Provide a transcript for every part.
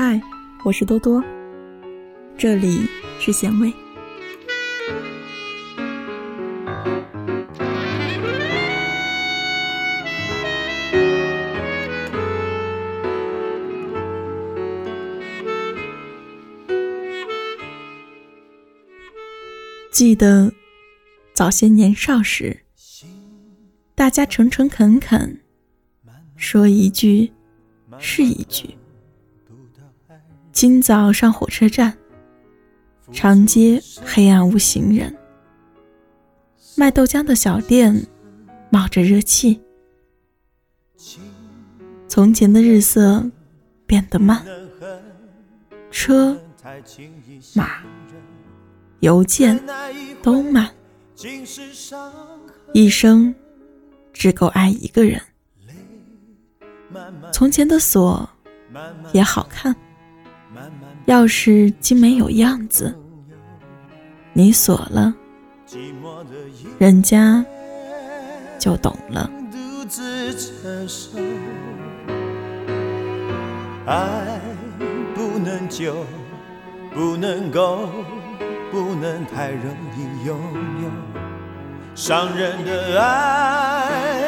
嗨，我是多多，这里是咸味。记得早些年少时，大家诚诚恳恳，说一句是一句。今早上火车站，长街黑暗无行人，卖豆浆的小店冒着热气。从前的日色变得慢，车马。邮件都慢，一生只够爱一个人。从前的锁也好看，钥匙精美有样子。你锁了，人家就懂了。独自承受爱不能久，不能够。不能太容易拥有伤人的爱，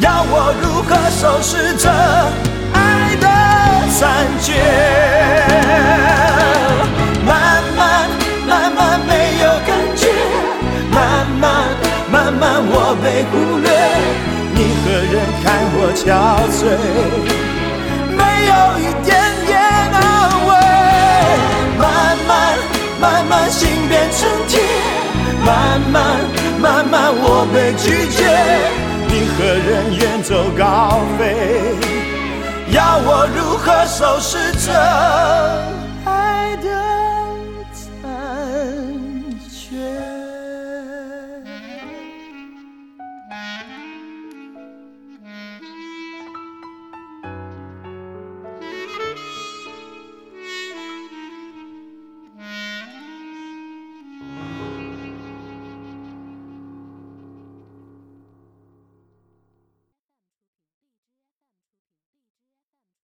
要我如何收拾这爱的残缺？慢慢慢慢没有感觉慢慢慢慢我被忽略你何忍看我憔悴没有一点何收拾这？